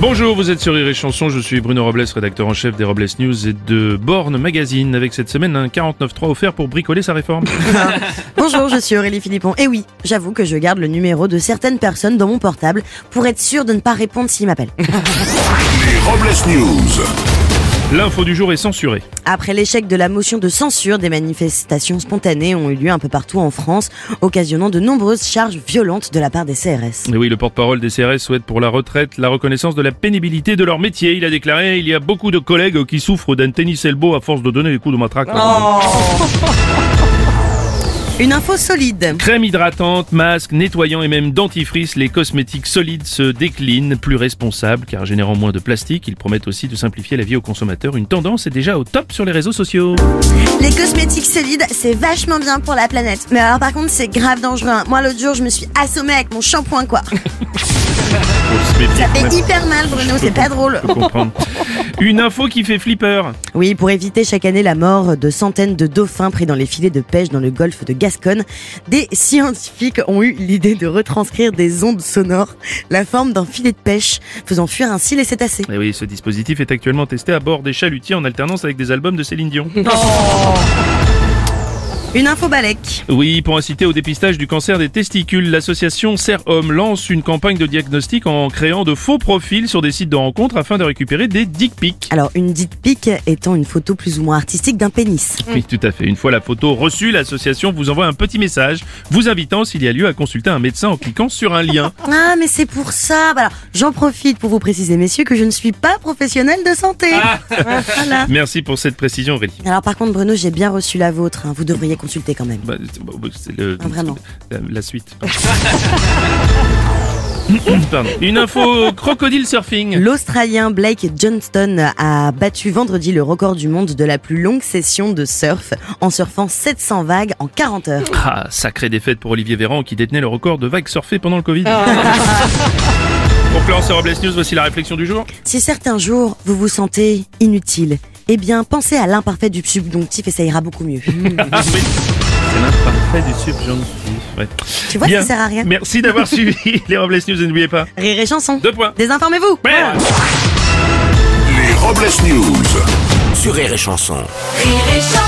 Bonjour, vous êtes sur Rire et Chanson, je suis Bruno Robles, rédacteur en chef des Robles News et de Born Magazine, avec cette semaine un 49.3 offert pour bricoler sa réforme. Bonjour, je suis Aurélie Philippon. Et oui, j'avoue que je garde le numéro de certaines personnes dans mon portable pour être sûr de ne pas répondre s'ils m'appellent. Les Robles News. L'info du jour est censurée. Après l'échec de la motion de censure, des manifestations spontanées ont eu lieu un peu partout en France, occasionnant de nombreuses charges violentes de la part des CRS. Et oui, le porte-parole des CRS souhaite pour la retraite la reconnaissance de la pénibilité de leur métier. Il a déclaré il y a beaucoup de collègues qui souffrent d'un tennis elbow à force de donner des coups de matraque. Une info solide. Crème hydratante, masque, nettoyant et même dentifrice, les cosmétiques solides se déclinent, plus responsables car générant moins de plastique. Ils promettent aussi de simplifier la vie aux consommateurs. Une tendance est déjà au top sur les réseaux sociaux. Les cosmétiques solides, c'est vachement bien pour la planète. Mais alors par contre, c'est grave dangereux. hein. Moi, l'autre jour, je me suis assommée avec mon shampoing, quoi. Ça fait hyper mal, Bruno, c'est pas drôle. Une info qui fait flipper. Oui, pour éviter chaque année la mort de centaines de dauphins pris dans les filets de pêche dans le golfe de Gascogne, des scientifiques ont eu l'idée de retranscrire des ondes sonores, la forme d'un filet de pêche, faisant fuir ainsi les cétacés. Et oui, ce dispositif est actuellement testé à bord des chalutiers en alternance avec des albums de Céline Dion. Une info balèque. Oui, pour inciter au dépistage du cancer des testicules, l'association Serre Homme lance une campagne de diagnostic en créant de faux profils sur des sites de rencontres afin de récupérer des dick pics. Alors, une dick pic étant une photo plus ou moins artistique d'un pénis. Oui, tout à fait. Une fois la photo reçue, l'association vous envoie un petit message vous invitant s'il y a lieu à consulter un médecin en cliquant sur un lien. Ah, mais c'est pour ça. Bah alors, j'en profite pour vous préciser, messieurs, que je ne suis pas professionnel de santé. Voilà. Merci pour cette précision, Aurélie. Alors, par contre, Bruno, j'ai bien reçu la vôtre. hein. Vous devriez consulter quand même. Bah, c'est- bah, bah, le, Ah, vraiment la, la suite. Pardon. Une info crocodile surfing. L'Australien Blake Johnston a battu vendredi le record du monde de la plus longue session de surf en surfant 700 vagues en 40 heures. Ah, sacrée défaite pour Olivier Véran qui détenait le record de vagues surfées pendant le Covid. Pour clore ce Robles News, voici la réflexion du jour. Si certains jours vous vous sentez inutile, eh bien pensez à l'imparfait du subjonctif et ça ira beaucoup mieux. Ah oui, c'est l'imparfait du subjonctif. Ouais. Tu vois, Bien. ça sert à rien. Merci d'avoir suivi les Robles News et n'oubliez pas. Rire et chanson. Deux points. Désinformez-vous. Ouais. Les Robles News. Sur Rire et Chanson. Rire et chanson